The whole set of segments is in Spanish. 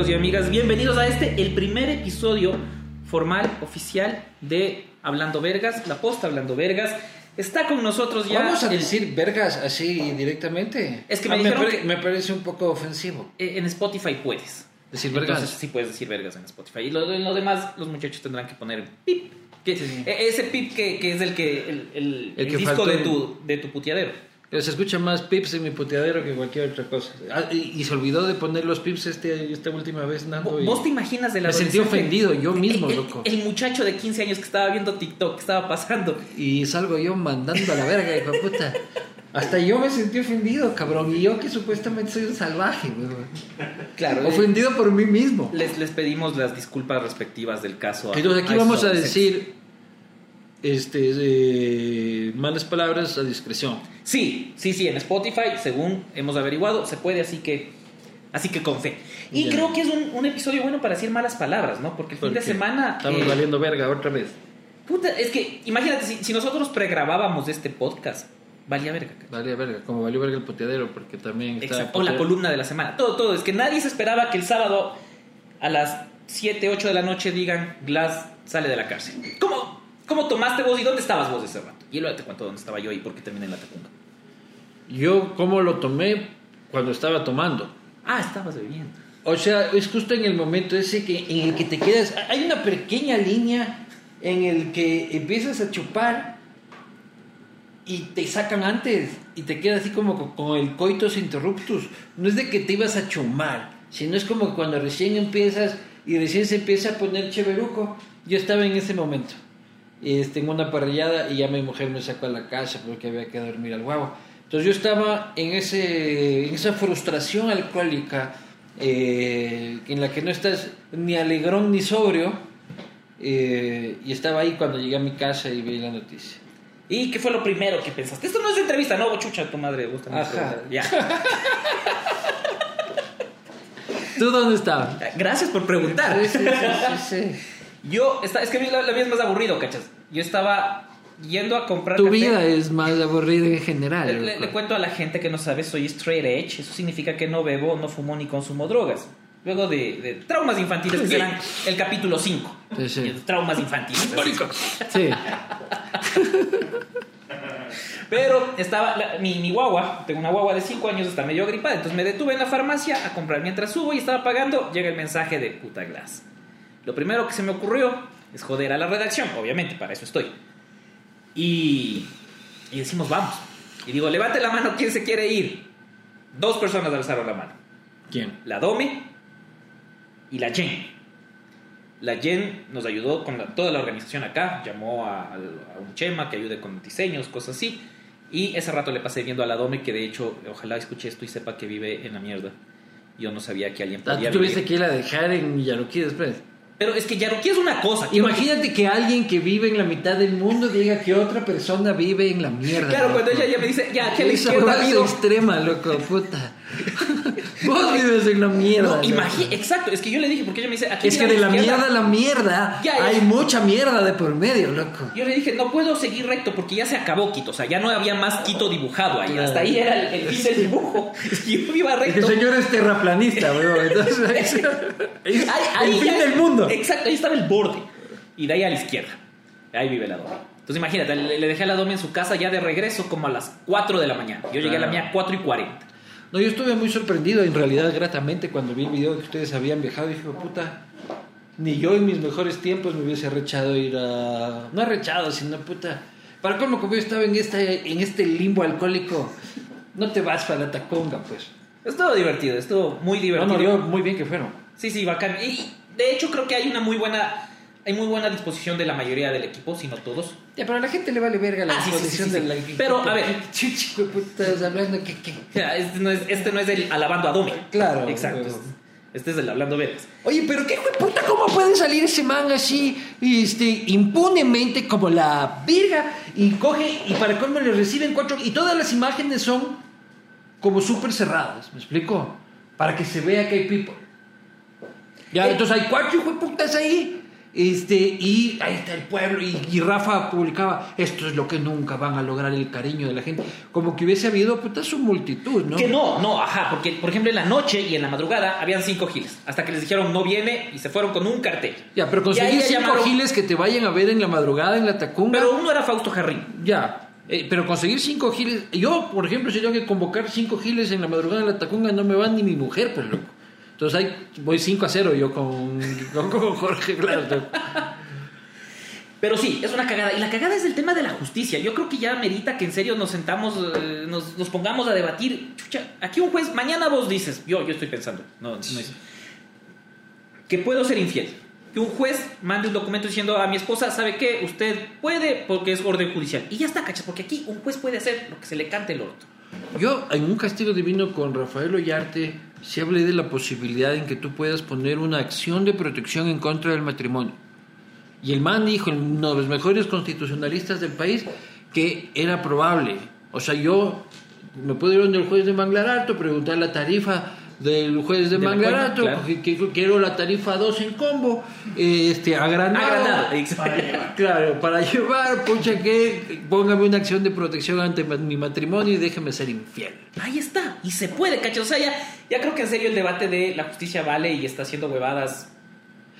amigos y amigas? Bienvenidos a este, el primer episodio formal, oficial de Hablando Vergas, la posta Hablando Vergas. Está con nosotros ya. Vamos a el- decir vergas así directamente. Es que me Ah, dijeron pare- que- me parece un poco ofensivo. eh, en Spotify puedes. Decir vergas. Entonces sí puedes decir vergas en Spotify. Y lo, lo demás, los muchachos tendrán que poner pip. Que, Sí, sí. e- Ese pip que, que es el que el, el- El disco faltó de tu, de tu puteadero. Pero se escucha más pips en mi puteadero que cualquier otra cosa. Ah, y, y se olvidó de poner los pips este, esta última vez, Nando. ¿Vos te imaginas del Me sentí ofendido yo mismo, El- el- loco. El muchacho de 15 años que estaba viendo TikTok, que estaba pasando. Y salgo yo mandando a la verga, hijo de puta. Hasta yo me sentí ofendido, cabrón. Y yo que supuestamente soy un salvaje, weón. Claro, Ofendido por mí mismo. les, les pedimos las disculpas respectivas del caso. Entonces aquí vamos a decir este, eh, malas palabras a discreción. Sí, sí, sí, en Spotify, según hemos averiguado, se puede, así que así que con fe. Y Ya. creo que es un, un episodio bueno para decir malas palabras, ¿no? Porque el fin de semana... Estamos eh, valiendo verga otra vez. Puta, es que imagínate, si, si nosotros pregrabábamos este podcast, valía verga. cacho. Valía verga, como valió verga el puteadero, porque también. Exacto. O la columna de la semana. Todo, todo. Es que nadie se esperaba que el sábado a las 7, 8 de la noche digan Glass sale de la cárcel. ¿Cómo, cómo tomaste vos y dónde estabas vos ese rato? Y luego te cuento dónde estaba yo y por qué terminé en la tacunga. Yo, ¿cómo lo tomé cuando estaba tomando? Ah, estabas bebiendo. O sea, es justo en el momento ese que, en el que te quedas. Hay una pequeña línea en el que empiezas a chupar y te sacan antes y te quedas así como con, con el coitus interruptus. No es de que te ibas a chumar, sino es como cuando recién empiezas y recién se empieza a poner cheveruco. Yo estaba en ese momento. Este, en una parrillada y ya mi mujer me sacó a la casa porque había que dormir al guavo. Entonces yo estaba en, ese, en esa frustración alcohólica eh, en la que no estás ni alegrón ni sobrio. eh, y estaba ahí cuando llegué a mi casa y vi la noticia. ¿Y qué fue lo primero que pensaste? Esto no es entrevista, no, chucha, tu madre gusta. Ajá. Ya. ¿Tú dónde estabas? Gracias por preguntar. Sí, sí, sí, sí. Yo, está, es que a mí la, la vida es más aburrido, ¿cachas? Yo estaba yendo a comprar Tu café. vida es más aburrida en general. Le, le- loco. le cuento a la gente que no sabe, soy straight edge. Eso significa que no bebo, no fumo ni consumo drogas. Luego de, de traumas infantiles, que Sí. serán el capítulo 5. Sí, sí. Traumas infantiles. Sí. Pero estaba, la- mi, mi guagua, tengo una guagua de 5 años, está medio gripada. Entonces me detuve en la farmacia a comprar. Mientras subo y estaba pagando, llega el mensaje de puta glass. Lo primero que se me ocurrió es joder a la redacción, obviamente, para eso estoy. Y, y decimos, vamos. Y digo, levante la mano, ¿quién se quiere ir? Dos personas alzaron la mano. ¿Quién? La Dome y la Jen. La Jen nos ayudó con la- toda la organización acá, llamó a, un Chema que ayude con diseños, cosas así. Y ese rato le pasé viendo a la Dome, que de hecho, ojalá escuche esto y sepa que vive en la mierda. Yo no sabía que alguien Ah, podía Tú tuviste vivir. que ir a dejar en después. Pero es que Yaruquí es una cosa. Imagínate que alguien que vive en la mitad del mundo diga que otra persona vive en la mierda. Claro, loco. cuando ella ya me dice, ya, a la Esa izquierda huevada es vivo. extrema, loco, puta. Vos vives en la mierda. No, exacto, es que yo le dije, porque ella me dice, aquí Es que a de la izquierda. mierda a la mierda Ya, ya. hay mucha mierda de por medio, loco. Yo le dije, no puedo seguir recto porque ya se acabó Quito. O sea, ya no había más Quito dibujado ahí. Claro. Hasta ahí era el, el fin del dibujo. Y yo iba El recto. señor es terraplanista, weón. Entonces, es Ahí- ahí el fin ya- del mundo. Exacto, ahí estaba el borde. Y de ahí a la izquierda. Ahí vive la Domi. Entonces imagínate, le, le dejé a la Domi en su casa ya de regreso como a las 4 de la mañana. Yo llegué a la mía 4 y 40. No, yo estuve muy sorprendido, en realidad, gratamente, cuando vi el video que ustedes habían viajado. Dije, puta, ni yo en mis mejores tiempos me hubiese arrechado ir a. No arrechado, sino puta. Para cómo como yo estaba en, esta, en este limbo alcohólico, no te vas para la tacunga, pues. Estuvo divertido, estuvo muy No, divertido. no, yo muy bien que fueron. Sí, sí, bacán. Y de hecho creo que hay una muy buena... Hay muy buena disposición de la mayoría del equipo, si no todos. Ya, pero a la gente le vale verga la Ah, disposición sí, sí, sí. de la Pero, a ver. Chico, puta, estás hablando que. que- sea, este no es, este no es el alabando a Domi. Claro, Exacto. Este es el hablando veras. Oye, pero qué puta, ¿cómo puede salir ese man así, este, impunemente como la virga? Y coge, y para colmo le reciben cuatro, y todas las imágenes son como súper cerradas, ¿me explico? Para que se vea que hay people. Ya, Eh. entonces hay cuatro hijo de putas ahí, Este, y ahí está el pueblo. Y, y Rafa publicaba: Esto es lo que nunca van a lograr el cariño de la gente. Como que hubiese habido puta su multitud, ¿no? Que no, no, ajá, porque por ejemplo en la noche y en la madrugada habían cinco giles, hasta que les dijeron no viene y se fueron con un cartel. Ya, pero conseguir cinco llamaron- giles que te vayan a ver en la madrugada en la Tacunga. Pero uno era Fausto Jarrín. Ya. eh, pero conseguir cinco giles. Yo, por ejemplo, si tengo que convocar cinco giles en la madrugada en la Tacunga, no me va ni mi mujer, pues loco. Entonces ahí voy 5 a 0 yo con, con, Jorge Glass. Pero sí, es una cagada. Y la cagada es el tema de la justicia. Yo creo que ya merita que en serio nos sentamos, eh, nos, nos pongamos a debatir. Chucha, aquí un juez, mañana vos dices, yo, yo estoy pensando, no, no que puedo ser infiel. Que un juez mande un documento diciendo a mi esposa, ¿sabe qué? Usted puede porque es orden judicial. Y ya está, cachas, porque aquí un juez puede hacer lo que se le cante el orto. Yo, en un castigo divino con Rafael Ollarte, sí hablé de la posibilidad en que tú puedas poner una acción de protección en contra del matrimonio. Y el man dijo, uno de los mejores constitucionalistas del país, que era probable. O sea, yo me puedo ir donde el juez de Manglar Alto, preguntar la tarifa del juez de, De claro. que- que quiero la tarifa 2 en combo, este, agrandado. Agrandado. Claro, para llevar, pucha que póngame una acción de protección ante mi matrimonio y déjeme ser infiel. Ahí está, y se puede, cachas. O sea, ya, ya creo que en serio el debate de la justicia vale y está haciendo huevadas.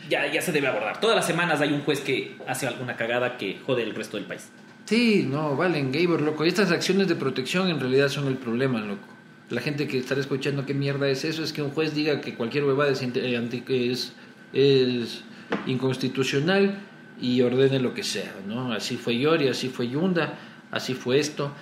Ya, ya se debe abordar. Todas las semanas hay un juez que hace alguna cagada que jode el resto del país. Sí, no, valen, Gabor, loco. Estas acciones de protección en realidad son el problema, loco. La gente que estará escuchando qué mierda es eso, es que un juez diga que cualquier huevada es, eh, es, es inconstitucional y ordene lo que sea, ¿no? Así fue Yori, así fue Yunda, así fue esto.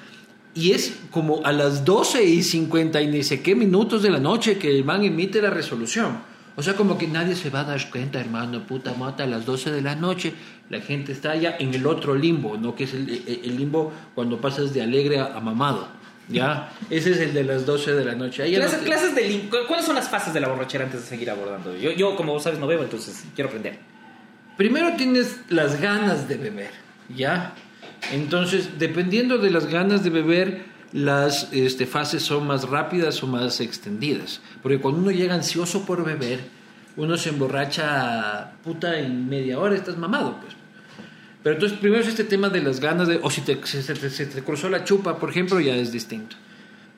Y es como a las 12 y 50 y ni sé qué minutos de la noche que el man emite la resolución. O sea, como que nadie se va a dar cuenta, hermano, puta mata, a las 12 de la noche. La gente está ya en el otro limbo, ¿no? Que es el, limbo cuando pasas de alegre a mamado. ¿Ya? Ese es el de las 12 de la noche. Ahí ya no Clases, te- clases de lim- ¿cu- ¿Cuáles son las fases de la borrachera antes de seguir abordando? Yo, yo como vos sabes, no bebo, entonces quiero aprender. Primero tienes las ganas de beber, ¿ya? Entonces, dependiendo de las ganas de beber, las este, fases son más rápidas o más extendidas. Porque cuando uno llega ansioso por beber, uno se emborracha puta en media hora, estás mamado, pues. Pero entonces, primero es este tema de las ganas de. O si te, se, se- se te cruzó la chupa, por ejemplo, ya es distinto.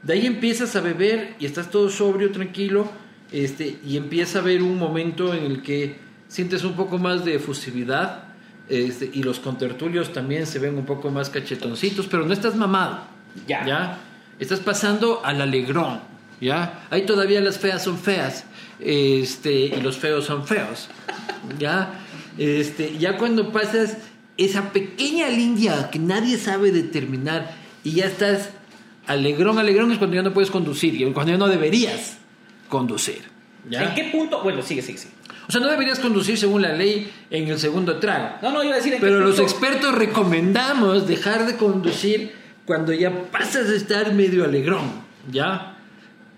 De ahí empiezas a beber y estás todo sobrio, tranquilo, este, y empieza a haber un momento en el que sientes un poco más de efusividad, este, y los contertulios también se ven un poco más cachetoncitos, pero no estás mamado. Ya. Estás pasando al alegrón. ¿Ya? Ahí todavía las feas son feas. Este, y los feos son feos. ¿Ya? Este, ya cuando pasas esa pequeña línea que nadie sabe determinar y ya estás alegrón, alegrón es cuando ya no puedes conducir y cuando ya no deberías conducir. ¿ya? ¿En qué punto? Bueno, sigue, sigue, sigue. O sea, no deberías conducir según la ley en el segundo trago. No, no, iba a decir en Pero qué los punto- expertos recomendamos dejar de conducir cuando ya pasas a estar medio alegrón, ¿ya?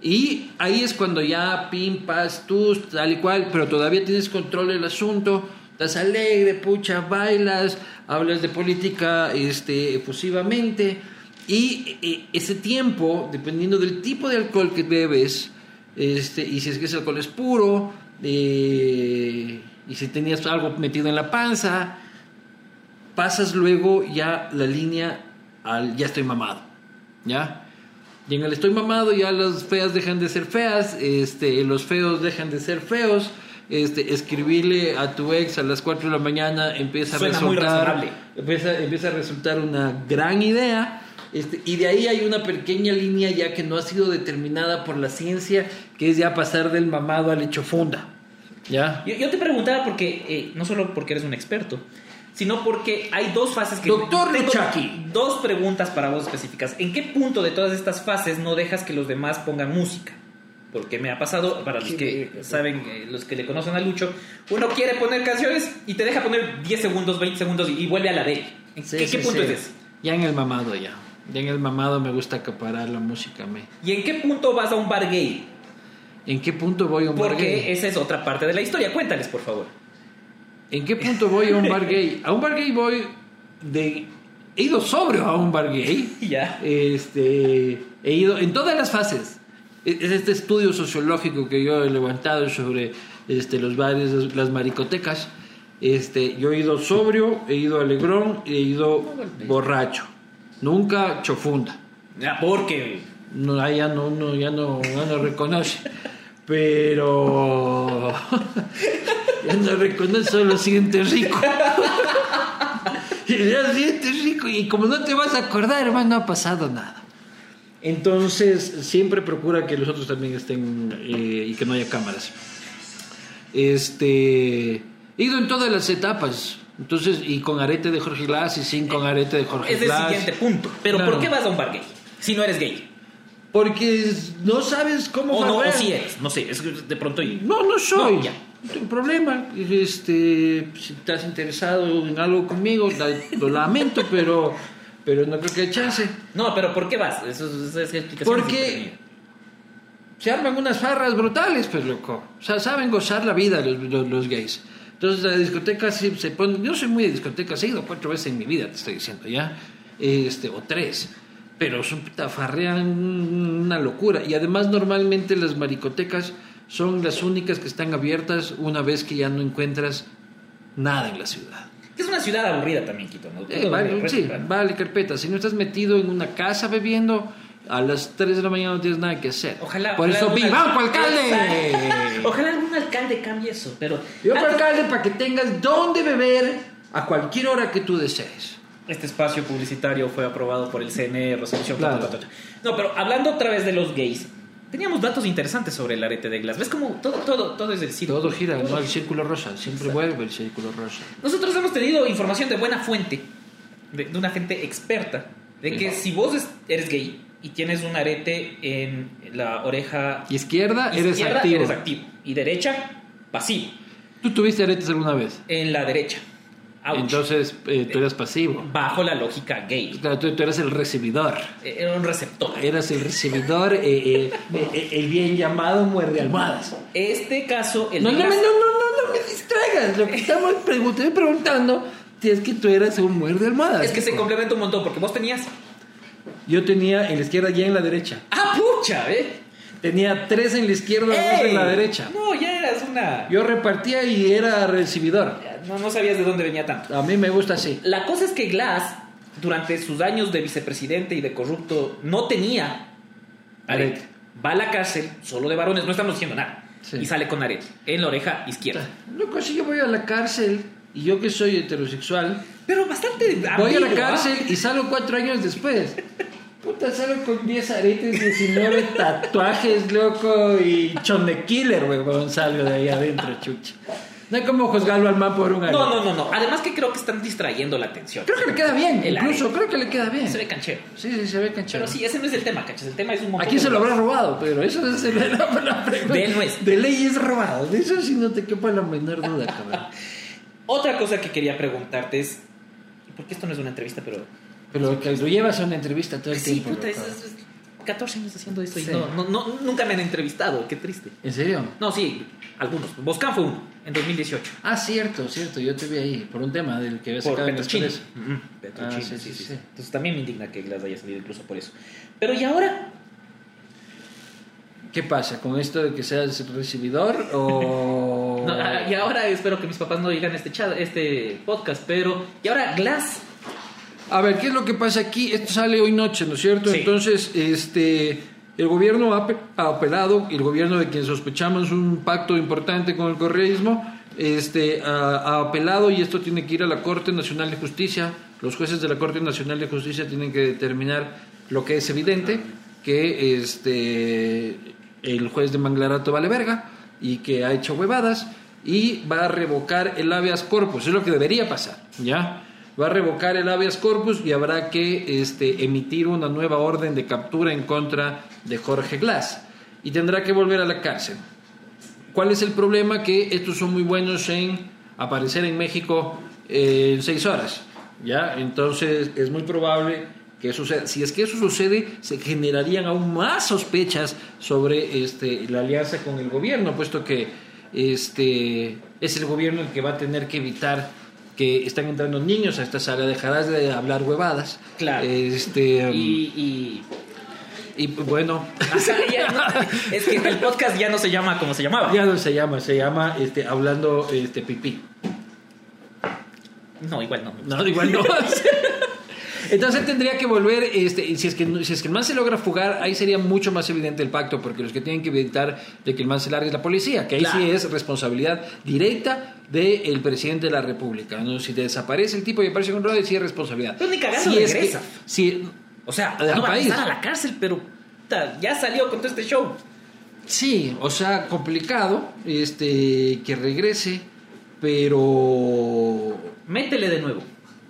Y ahí es cuando ya pimpas tú, tal y cual, pero todavía tienes control del asunto, estás alegre, pucha, bailas, hablas de política este, efusivamente, y eh, ese tiempo, dependiendo del tipo de alcohol que bebes, este, y si es que ese alcohol es puro, eh, y si tenías algo metido en la panza, pasas luego ya la línea al ya estoy mamado, ¿ya? Y en el estoy mamado ya las feas dejan de ser feas, este, los feos dejan de ser feos, este, escribirle a tu ex a las 4 de la mañana empieza a resultar, empieza, empieza a resultar una gran idea. Este, y de ahí hay una pequeña línea ya que no ha sido determinada por la ciencia, que es ya pasar del mamado al hecho funda. ¿Ya? Yo, yo te preguntaba porque, eh, no solo porque eres un experto, sino porque hay dos fases que... Doctor Luchaki. Dos preguntas para vos específicas. ¿En qué punto de todas estas fases no dejas que los demás pongan música? Porque me ha pasado, para los que saben, eh, los que le conocen a Lucho, uno quiere poner canciones y te deja poner 10 segundos, 20 segundos y, y vuelve a la de él. ¿En Sí, qué, sí, qué punto sí. es ese? Ya en el mamado ya. Ya en el mamado me gusta acaparar la música. Me. ¿Y en qué punto vas a un bar gay? ¿En qué punto voy a un bar Porque gay? esa es otra parte de la historia. Cuéntales, por favor. ¿En qué punto voy a un bar gay? A un bar gay voy de... He ido sobrio a un bar gay. Ya. Este, he ido en todas las fases. Es es este estudio sociológico que yo he levantado sobre este, los bares, las maricotecas. Este, yo he ido sobrio, he ido alegrón, he ido borracho. Nunca chofunda. Ya, porque. No, ya no, no, ya no, ya no reconoce. Pero ya no reconoce, solo siente rico. ya siente rico. Y como no te vas a acordar, hermano, no ha pasado nada. Entonces, siempre procura que los otros también estén eh, y que no haya cámaras. Este, he ido en todas las etapas. Entonces, y con arete de Jorge Glass y sin con arete de Jorge Es el Glass. siguiente punto. Pero Claro. ¿por qué vas a un bar gay? Si no eres gay. Porque no sabes cómo O no, o si eres. No sé, es que de pronto. No, no soy. No, ya. No tengo problema. Este, si estás interesado en algo conmigo, lo lamento, pero, pero no creo que haya chance. No, pero ¿por qué vas? Eso, es- esa es explicación. Porque se arman unas farras brutales, pues loco. O sea, saben gozar la vida los, los, los gays. Entonces la discoteca sí se pone... Yo soy muy de discotecas, he ido cuatro veces en mi vida, te estoy diciendo, ¿ya? Este, o tres. Pero son puta, farrean una locura. Y además normalmente las maricotecas son las únicas que están abiertas una vez que ya no encuentras nada en la ciudad. Es una ciudad aburrida también, Quito. ¿no? Eh, vale, sí, vale, carpeta. Si no estás metido en una casa bebiendo, a las 3 de la mañana no tienes nada que hacer. Ojalá. Por ojalá eso, ¡viva, al- alcalde! Ojalá algún alcalde cambie eso, pero. Yo Antes- alcalde para que tengas dónde beber a cualquier hora que tú desees. Este espacio publicitario fue aprobado por el CNE, resolución. Claro. No, pero hablando otra vez de los gays, teníamos datos interesantes sobre el arete de Glass. ¿Ves cómo todo, todo, todo es del círculo? Todo gira, Todo ¿no? El círculo rosa. Siempre vuelve el círculo rosa. Nosotros hemos tenido información de buena fuente, de, de una gente experta, de que si vos es- eres gay y tienes un arete en la oreja Izquierda, eres izquierda, activo. eres activo y derecha, pasivo. ¿Tú tuviste aretes alguna vez? En la derecha. Ouch. Entonces, eh, tú eras pasivo. bajo la lógica gay. Claro, tú, tú eras el recibidor. Eh, Era un receptor. Eras el recibidor, eh, el bien llamado muerde almohadas. Este caso, el No, no, no, no, no, no me distraigas. Lo que estamos preguntando, preguntando si es que tú eras un muerde almohadas. es que se complementa un montón porque vos tenías. Yo tenía en la izquierda y en la derecha. ¡Ah, pucha! ¿eh? Tenía tres en la izquierda, dos ¡Ey! en la derecha. No, ya eras una. Yo repartía y era recibidor. No, no sabías de dónde venía tanto. A mí me gusta así. La cosa es que Glass, durante sus años de vicepresidente y de corrupto, no tenía arete. Va a la cárcel, solo de varones, no estamos diciendo nada. Sí. Y sale con arete, en la oreja izquierda. Loco, si yo voy a la cárcel y yo que soy heterosexual, Pero bastante. voy a la ¿ah? cárcel y salgo cuatro años después. Puta, salgo con 10 aretes, 19 tatuajes, loco, y chon de killer, weón, salgo de ahí adentro, chucha. No hay como juzgarlo al man por un arete. No, no, no, no. Además que creo que están distrayendo la atención. Creo que le queda bien, El incluso creo que le queda bien. Se ve canchero. Sí, sí, se ve canchero. Pero sí, ese no es el tema, cachas. El tema es un montón Aquí de se lo habrá robado, pero eso es el- la, la pregunta. De no es. De ley es robado, de eso sí no te quepa la menor duda, cabrón. Otra cosa que quería preguntarte es. Porque esto no es una entrevista, pero. Pero que lo llevas a una entrevista todo el Sí, tiempo. puta, es, loco. es- es 14 años haciendo esto y no, no, no- nunca me han entrevistado. Qué triste. ¿En serio? No, sí, algunos. Boscan fue uno, en 2018. Ah, cierto, cierto, yo te vi ahí, por un tema del que había Por sacado. Ujú, Petrochini, Ah, sí, sí, sí, sí, sí. Entonces también me indigna que Glass haya salido incluso por eso. Pero ¿y ahora? ¿Qué pasa? ¿Con esto de que seas recibidor o...? No, ah, y ahora espero que mis papás no digan este chat, este podcast, pero ¿y ahora Glass? A ver, ¿qué es lo que pasa aquí? Esto sale hoy noche, ¿no es cierto? Sí. Entonces, este, el gobierno ha, ha apelado, el gobierno de quien sospechamos un pacto importante con el correísmo, este, ha, ha apelado y esto tiene que ir a la Corte Nacional de Justicia. Los jueces de la Corte Nacional de Justicia tienen que determinar lo que es evidente, que este, el juez de Manglarato vale verga y que ha hecho huevadas y va a revocar el habeas corpus, es lo que debería pasar, ¿ya? Va a revocar el habeas corpus y habrá que este, emitir una nueva orden de captura en contra de Jorge Glass y tendrá que volver a la cárcel. ¿Cuál es el problema? Que estos son muy buenos en aparecer en México eh, en seis horas, ¿ya? Entonces es muy probable que suceda. Si es que eso sucede, se generarían aún más sospechas sobre este, la alianza con el gobierno, puesto que este, es el gobierno el que va a tener que evitar que están entrando niños a esta sala, dejarás de hablar huevadas. Claro. Este, um, Y, y y, bueno, o sea, ya no- es que el podcast ya no se llama como se llamaba. ya no se llama, se llama este, hablando este, pipí. No, igual no. No, igual no. Entonces tendría que volver, este, si es que si es que el man se logra fugar, ahí sería mucho más evidente el pacto, porque los que tienen que evitar de que el man se largue es la policía, que ahí Claro. sí es responsabilidad directa del presidente de la República. ¿no? Si desaparece el tipo y aparece con Rodríguez, sí es responsabilidad. Pero ni cagando Si es que- regresa. si- O sea, no va a estar a la cárcel, pero ya salió con todo este show. Sí, o sea, complicado este que regrese, pero Métele de nuevo.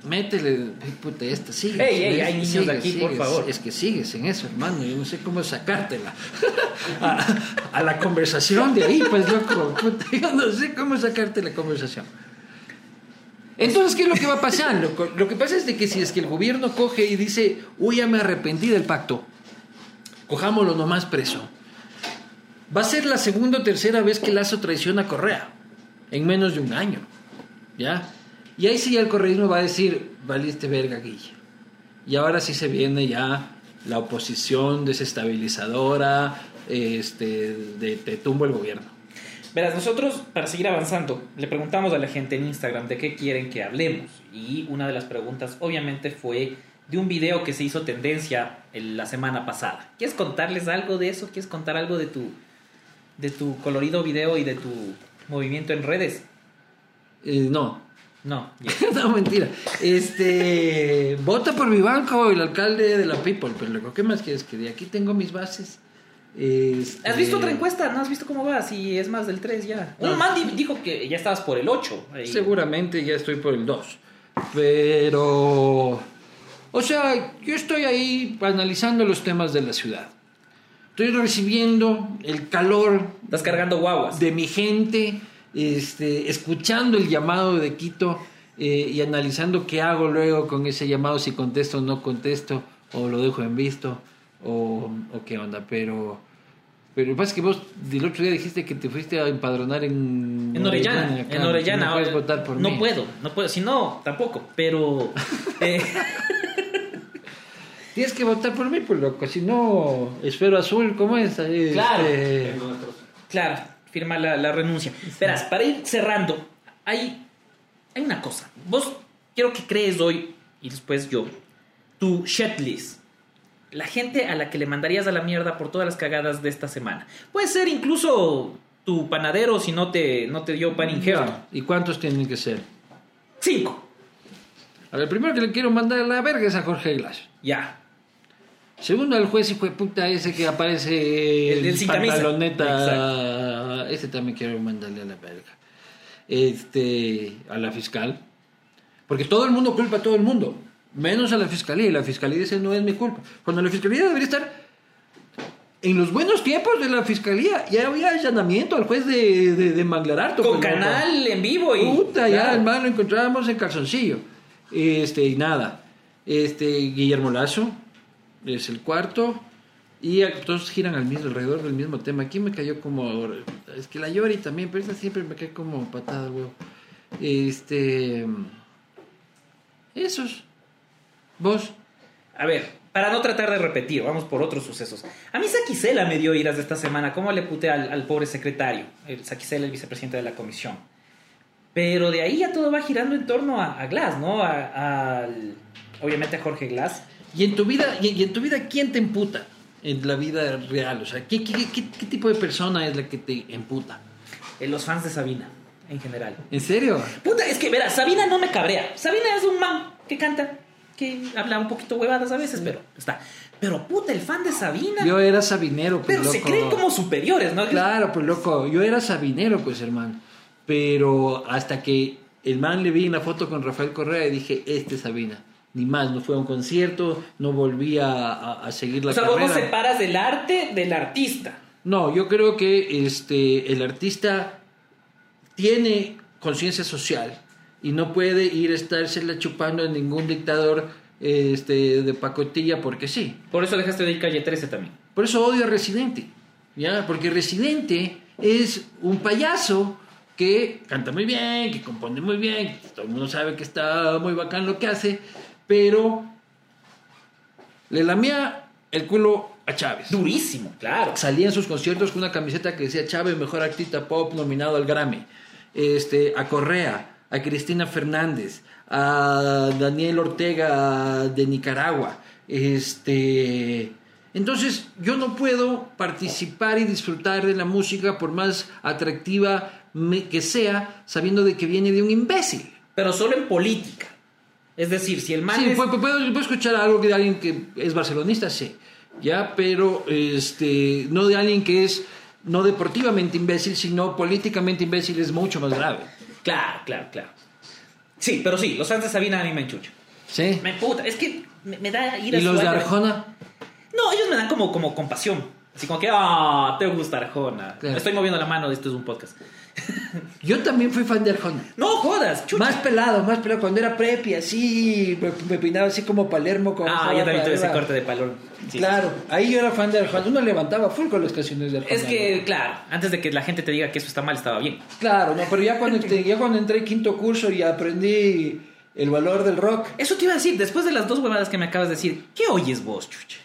Métele, puta, esta sigue. Ey, ey, sigue, hay niños sigue, aquí, por favor. Es que sigues en eso, hermano, yo no sé cómo sacártela. a, a la conversación de ahí, pues loco, puta, yo no sé cómo sacarte la conversación. Entonces, ¿qué es lo que va a pasar? Lo que pasa es de que si es que el gobierno coge y dice, uy, ya me arrepentí del pacto, cojámoslo nomás preso. Va a ser la segunda o tercera vez que Lazo traiciona a Correa, en menos de un año. ¿Ya? Y ahí sí ya el correísmo va a decir, valiste verga, Guille. Y ahora sí se viene ya la oposición desestabilizadora, este, de te tumbo el gobierno. Verás, nosotros, para seguir avanzando, le preguntamos a la gente en Instagram de qué quieren que hablemos. Y una de las preguntas, obviamente, fue de un video que se hizo tendencia el- la semana pasada. ¿Quieres contarles algo de eso? ¿Quieres contar algo de tu, de tu colorido video y de tu movimiento en redes? Eh, no, No, no, mentira. Este, vota por mi banco, el alcalde de la People. Pero luego, ¿qué más quieres que diga? Aquí tengo mis bases. Este, ¿Has visto otra encuesta? ¿No has visto cómo va? Si es más del 3 ya. No. Un man di- dijo que ya estabas por el 8. ahí. Seguramente ya estoy por el 2. Pero, o sea, yo estoy ahí analizando los temas de la ciudad. Estoy recibiendo el calor Estás cargando guaguas. de mi gente, este, escuchando el llamado de Quito eh, y analizando qué hago luego con ese llamado, si contesto o no contesto, o lo dejo en visto, o, o qué onda. Pero, pero lo que pasa es que vos del otro día dijiste que te fuiste a empadronar en, En Orellana, acá, en Orellana. No puedes votar por no mí. puedo, no puedo. Si no, tampoco. Pero. eh, Tienes que votar por mí, pues loco. Si no, esfero azul, ¿cómo es? Este, Claro. Firma la, la renuncia. Verás, para ir cerrando, hay, hay una cosa. Vos quiero que crees hoy, y después yo, tu shit list. La gente a la que le mandarías a la mierda por todas las cagadas de esta semana. Puede ser incluso tu panadero si no te, no te dio pan injerto. Ya. ¿Y cuántos tienen que ser? Cinco. A ver, primero que le quiero mandar a la verga es a Jorge Glass. Ya. Segundo, al juez y fue puta ese que aparece El en sin camisa. Ese también quiero mandarle a la verga. Este, a la fiscal. Porque todo el mundo culpa a todo el mundo. Menos a la fiscalía. Y la fiscalía dice no es mi culpa. Cuando la fiscalía debería estar en los buenos tiempos de la fiscalía. Ya había allanamiento al juez de, de, de Manglararto. Con pues, canal en vivo y. Puta, ya el man lo encontrábamos en calzoncillo. Este, y nada. Este, Guillermo Lazo es el cuarto. Y todos giran al mismo, alrededor del mismo tema. Aquí me cayó como. Es que la Yori también, pero esta siempre me cae como patada, huevo. Este. Esos. Vos. A ver, para no tratar de repetir, vamos por otros sucesos. A mí Saquicela me dio iras de esta semana. ¿Cómo le puté al, pobre secretario? El Saquicela, el vicepresidente de la comisión. Pero de ahí ya todo va girando en torno a, Glass, ¿no? A- obviamente a Jorge Glass. Y en tu vida, y, y en tu vida, ¿quién te emputa? En la vida real. O sea, ¿qué, qué, qué- qué tipo de persona es la que te emputa? eh, los fans de Sabina, en general. ¿En serio? Puta, es que, verás, Sabina no me cabrea. Sabina es un man que canta, que habla un poquito huevadas a veces, pero está. Pero puta, el fan de Sabina. Yo era sabinero, pues, pero se creen como superiores, ¿no? Claro, pues loco, yo era sabinero, pues hermano. Pero hasta que el man le vi en la foto con Rafael Correa y dije, este es Sabina. Ni más, no fue a un concierto, no volví a, a- a seguir la O sea, vos carrera. no separas del arte del artista. No, yo creo que este, el artista tiene conciencia social y no puede ir a estársela chupando a ningún dictador este, de pacotilla porque sí. Por eso dejaste de ir calle 13 también. Por eso odio a Residente, ¿ya? Porque Residente es un payaso que canta muy bien, que compone muy bien, que todo el mundo sabe que está muy bacán lo que hace, pero le lamía el culo a Chávez. Durísimo, claro. Salía en sus conciertos con una camiseta que decía Chávez, mejor artista pop nominado al Grammy. Este, a Correa, a Cristina Fernández, a Daniel Ortega de Nicaragua. Este, entonces yo no puedo participar y disfrutar de la música por más atractiva que sea, sabiendo de que viene de un imbécil. Pero solo en política. Es decir, si el man Sí, es- puedo, escuchar algo de alguien que es barcelonista, sí, ya, pero este, no de alguien que es no deportivamente imbécil, sino políticamente imbécil es mucho más grave. Claro, claro, claro. Sí, pero sí, los fans de Sabina a mí me enchuchan. ¿Sí? Me puta, es que me, me da ir a ¿Y los de. Arjona? No, ellos me dan como, como compasión. Así como que, ah, te gusta Arjona. Claro. Me estoy moviendo la mano, esto es un podcast. Yo también fui fan de Arjona. No jodas, chucha. Más pelado, más pelado. Cuando era prepi, así, me, me peinaba así como Palermo. Con Ah, yo también tuve ese corte de palón. Sí, claro, ahí yo era fan de Arjona. Uno levantaba full con las canciones de sí. Arjona. Es que, claro, antes de que la gente te diga que eso está mal, estaba bien. Claro, no, pero ya cuando, ya cuando entré quinto curso y aprendí el valor del rock, Eso te iba a decir, después de las dos huevadas que me acabas de decir, ¿qué oyes vos, chucha?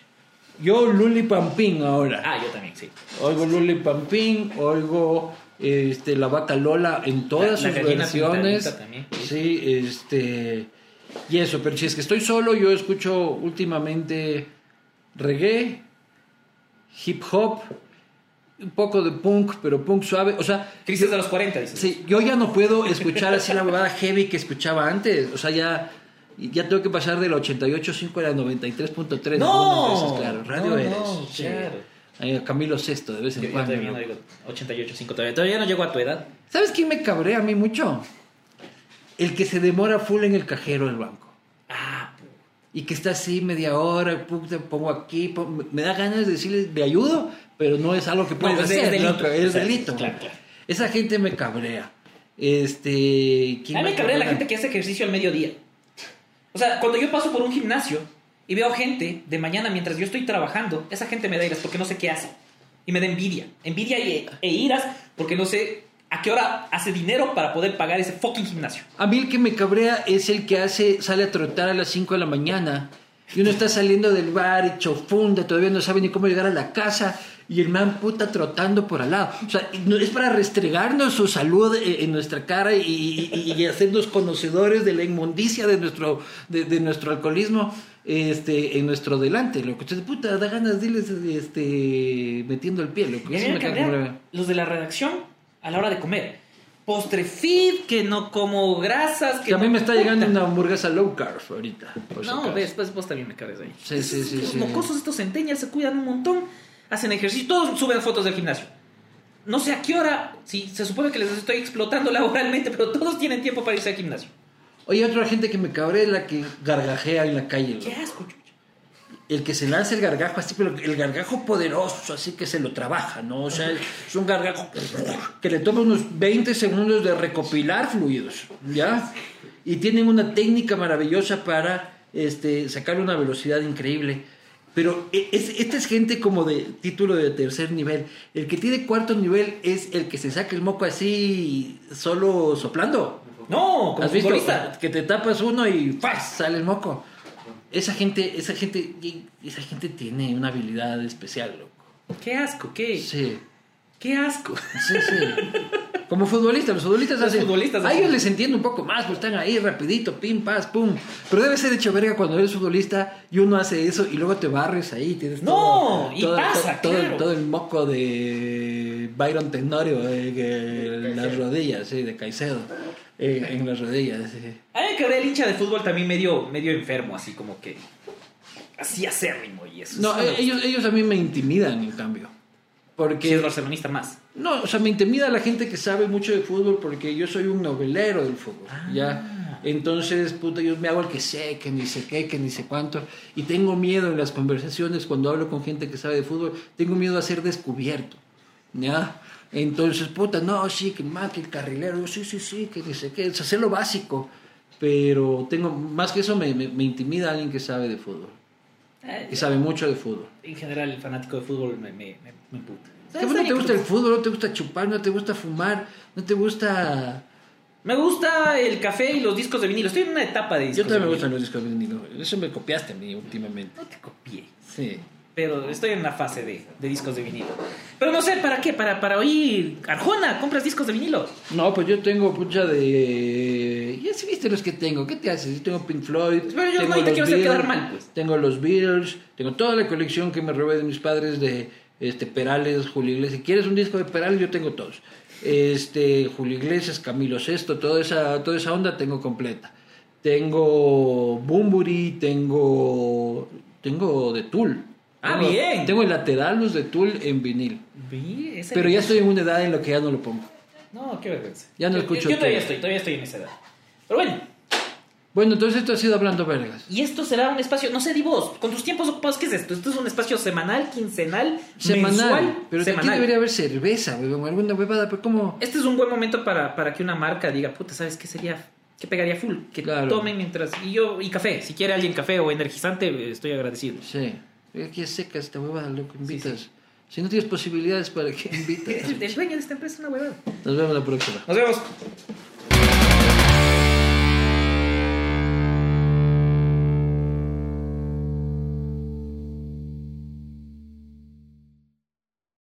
yo Luli Pampín ahora. Ah, yo también, sí. Oigo Luli Pampín, oigo este, la vaca Lola en todas La- sus versiones. Sí, este. Y eso, pero si es que estoy solo, yo escucho últimamente reggae, hip hop, un poco de punk, pero punk suave. O sea, Crisis de los 40, dices. sí, yo ya no puedo escuchar así la huevada heavy que escuchaba antes. O sea, ya. Ya tengo que pasar del 88.5 a la 93.3. No, veces, claro. Radio no, eres. no, claro. Camilo Sesto, de vez en Yo, yo cuando. todavía no digo 88.5 todavía. Todavía no llego a tu edad. ¿Sabes quién me cabrea a mí mucho? El que se demora full en el cajero del banco. Ah, Y que está así media hora, puta, pongo aquí, me da ganas de decirle, le ayudo, pero no es algo que puedes es- hacer. es delito. ¿no? Es O sea, delito. claro, claro. Esa gente me cabrea. Este. ¿quién A mí me cabrea la cabrea? gente que hace ejercicio al mediodía. O sea, cuando yo paso por un gimnasio y veo gente de mañana mientras yo estoy trabajando, esa gente me da iras porque no sé qué hace. Y me da envidia. Envidia e, e iras porque no sé a qué hora hace dinero para poder pagar ese fucking gimnasio. A mí el que me cabrea es el que hace, sale a trotar a las 5 de la mañana y uno está saliendo del bar hecho funda, todavía no sabe ni cómo llegar a la casa y el man puta trotando por al lado. O sea, es para restregarnos su salud eh, en nuestra cara y, y- y hacernos conocedores de la inmundicia de nuestro, de, de nuestro alcoholismo este, en nuestro delante. Lo que usted puta da ganas de irles este, metiendo el pie. Lo que Y me los de la redacción a la hora de comer. Postre fit, que no como grasas. Que Que a mí me está puta. llegando una hamburguesa low carb ahorita. No, ves, pues vos también me cabres ahí. Sí, sí, sí, Los sí. mocosos estos centenias se cuidan un montón, hacen ejercicio, todos suben fotos del gimnasio. No sé a qué hora, sí, se supone que les estoy explotando laboralmente, pero todos tienen tiempo para irse al gimnasio. Oye, otra gente que me cabrea es la que gargajea en la calle. Qué asco. El que se lanza el gargajo así, pero el gargajo poderoso, así que se lo trabaja, ¿no? O sea, es un gargajo que le toma unos 20 segundos de recopilar fluidos, ¿ya? Y tienen una técnica maravillosa para este, sacar una velocidad increíble. Pero e- es, esta es gente como de título de tercer nivel. El que tiene cuarto nivel es el que se saca el moco así solo soplando. No, como ¿Has visto? futbolista. Que te tapas uno y ¡faz! sale el moco. Esa gente, esa gente, esa gente tiene una habilidad especial, loco. Qué asco, qué, Sí, qué asco. sí, sí. Como futbolistas, los futbolistas Los hacen. futbolistas a ellos les entiendo un poco más, pues están ahí rapidito, pim, paz, pum. Pero debe ser hecho verga cuando eres futbolista y uno hace eso y luego te barres ahí, tienes No, todo, y todo, pasa, todo, claro. todo el moco de Byron Tenorio eh, las rodillas, sí, de Caicedo, eh, en las rodillas. sí. A mí me cabrea el hincha de fútbol también medio, medio enfermo, así como que... Así acérrimo y eso. No, eh, ellos, ellos a mí me intimidan, en cambio. Porque Si es barcelonista más. No, o sea, me intimida la gente que sabe mucho de fútbol porque yo soy un novelero del fútbol, Ah. ¿ya? Entonces, puta, yo me hago el que sé, que ni sé qué, que ni sé cuánto. Y tengo miedo en las conversaciones cuando hablo con gente que sabe de fútbol, tengo miedo a ser descubierto, ¿ya? Entonces, puta, no, sí, que man, que el carrilero, yo, sí, sí, sí, que ni sé qué, o sea, sé lo básico. Pero tengo, más que eso, me, me, me intimida alguien que sabe de fútbol, Eh, que sabe mucho de fútbol. En general, el fanático de fútbol me, me, me, me emputa. ¿Qué bueno te gusta el fútbol? ¿No te gusta chupar? ¿No te gusta fumar? ¿No te gusta...? Me gusta el café y los discos de vinilo. Estoy en una etapa de Yo discos también me gustan los discos de vinilo. Eso me copiaste a mí últimamente. No te copié. Sí. Pero estoy en una fase de, de discos de vinilo. Pero no sé, ¿para qué? Para, para oír Arjona, compras discos de vinilo. No, pues yo tengo pucha de si viste los que tengo, ¿qué te haces? Yo tengo Pink Floyd, Pero yo tengo no te quiero hacer quedar Beatles, mal, pues. tengo los Beatles, tengo toda la colección que me robé de mis padres de este Perales, Julio Iglesias. Si quieres un disco de Perales, yo tengo todos. Este, Julio Iglesias, Camilo Sesto, toda esa, toda esa onda tengo completa. Tengo Bumburi, tengo, tengo de Tool. Ah, Tengo- bien. Tengo el lateral, los de Tool en vinil. Vi, ese Pero ya estoy en una edad en la que ya no lo pongo. No, qué vergüenza. Ya no Yo- escucho Yo, yo todavía todo. estoy, todavía estoy en esa edad. Pero bueno, Bueno, entonces esto ha sido hablando vergas. y esto será un espacio, no sé, di vos, con tus tiempos ocupados, ¿qué es esto? ¿Esto es un espacio semanal, quincenal, Semanal. mensual? pero aquí semanal. debería haber cerveza, weón, alguna huevada, pero ¿cómo? Este es un buen momento para, para que una marca diga, puta, ¿sabes qué sería? ¿Qué pegaría full? Que Claro. tomen mientras... Y yo, y café. Si quiere alguien café o energizante, eh, estoy agradecido. Sí. Aquí es seca esta huevada, loco, invitas. Si no tienes posibilidades, ¿para qué invitas? El dueño de esta empresa es una huevada. Nos vemos la próxima. Nos vemos.